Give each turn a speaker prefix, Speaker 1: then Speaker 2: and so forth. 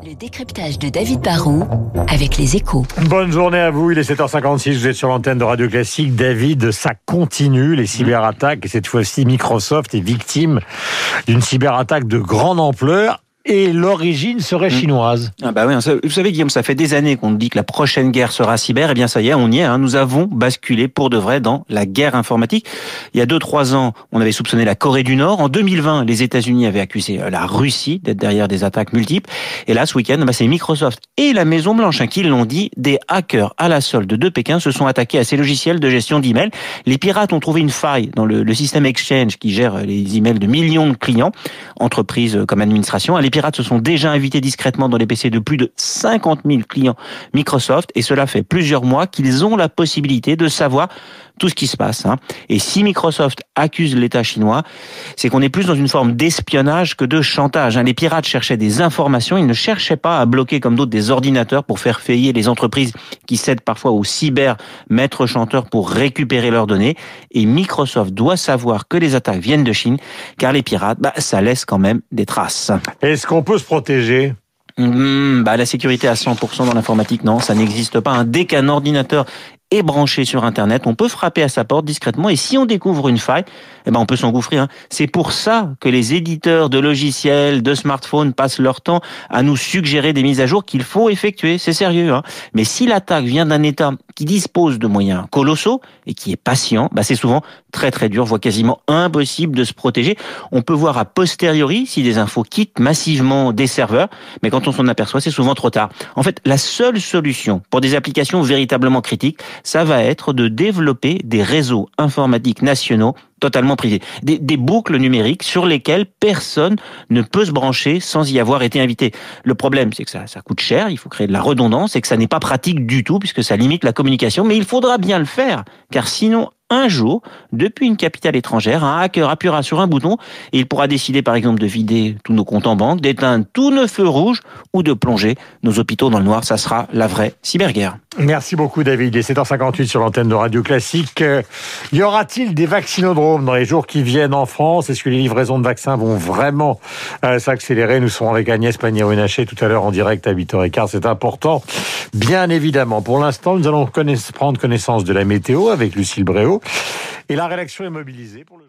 Speaker 1: Le décryptage de David Barrault avec les échos.
Speaker 2: Bonne journée à vous, il est 7h56, vous êtes sur l'antenne de Radio Classique. David, ça continue, les cyberattaques, et cette fois-ci Microsoft est victime d'une cyberattaque de grande ampleur et l'origine serait
Speaker 3: Mm.
Speaker 2: chinoise.
Speaker 3: Ah bah oui, vous savez Guillaume, ça fait des années qu'on dit que la prochaine guerre sera cyber. Eh bien ça y est, on y est. hein. Nous avons basculé pour de vrai dans la guerre informatique. Il y a deux trois ans, on avait soupçonné la Corée du Nord. En 2020, les États-Unis avaient accusé euh, la Russie d'être derrière des attaques multiples. Et là, ce week-end, bah, c'est Microsoft et la Maison Blanche hein, qui l'ont dit. Des hackers à la solde de Pékin se sont attaqués à ces logiciels de gestion d'emails. Les pirates ont trouvé une faille dans le, le système Exchange qui gère euh, les emails de millions de clients, entreprises euh, comme administration. Pirates se sont déjà invités discrètement dans les PC de plus de 50 000 clients Microsoft et cela fait plusieurs mois qu'ils ont la possibilité de savoir tout ce qui se passe. hein. Et si Microsoft accuse l'État chinois, c'est qu'on est plus dans une forme d'espionnage que de chantage. hein. Les pirates cherchaient des informations, ils ne cherchaient pas à bloquer comme d'autres des ordinateurs pour faire payer les entreprises qui cèdent parfois aux cyber maîtres chanteurs pour récupérer leurs données. Et Microsoft doit savoir que les attaques viennent de Chine, car les pirates, bah, ça laisse quand même des traces.
Speaker 2: Est-ce qu'on peut se protéger?
Speaker 3: Hmm, bah, la sécurité à 100% dans l'informatique, non, ça n'existe pas. Dès qu'un ordinateur est branché sur Internet, on peut frapper à sa porte discrètement et si on découvre une faille, eh ben on peut s'engouffrer. hein. C'est pour ça que les éditeurs de logiciels, de smartphones passent leur temps à nous suggérer des mises à jour qu'il faut effectuer. C'est sérieux. Hein. Mais si l'attaque vient d'un État dispose de moyens colossaux et qui est patient, bah c'est souvent très très dur, voire quasiment impossible de se protéger. On peut voir a posteriori si des infos quittent massivement des serveurs, mais quand on s'en aperçoit, c'est souvent trop tard. En fait, la seule solution pour des applications véritablement critiques, ça va être de développer des réseaux informatiques nationaux totalement privés, des, des boucles numériques sur lesquelles personne ne peut se brancher sans y avoir été invité. Le problème, c'est que ça, ça coûte cher, il faut créer de la redondance et que ça n'est pas pratique du tout puisque ça limite la communication, mais il faudra bien le faire, car sinon, un jour, depuis une capitale étrangère, un hacker appuiera sur un bouton et il pourra décider par exemple de vider tous nos comptes en banque, d'éteindre tous nos feux rouges ou de plonger nos hôpitaux dans le noir. Ça sera la vraie cyberguerre.
Speaker 2: Merci beaucoup David, il est 7h58 sur l'antenne de Radio Classique. Euh, Y aura-t-il des vaccinodromes dans les jours qui viennent en France? Est-ce que les livraisons de vaccins vont vraiment euh, s'accélérer? Nous serons avec Agnès Pannier-Runacher tout à l'heure en direct à 8h15, c'est important. Bien évidemment, pour l'instant, nous allons prendre connaissance de la météo avec Lucille Bréau et la rédaction est mobilisée pour le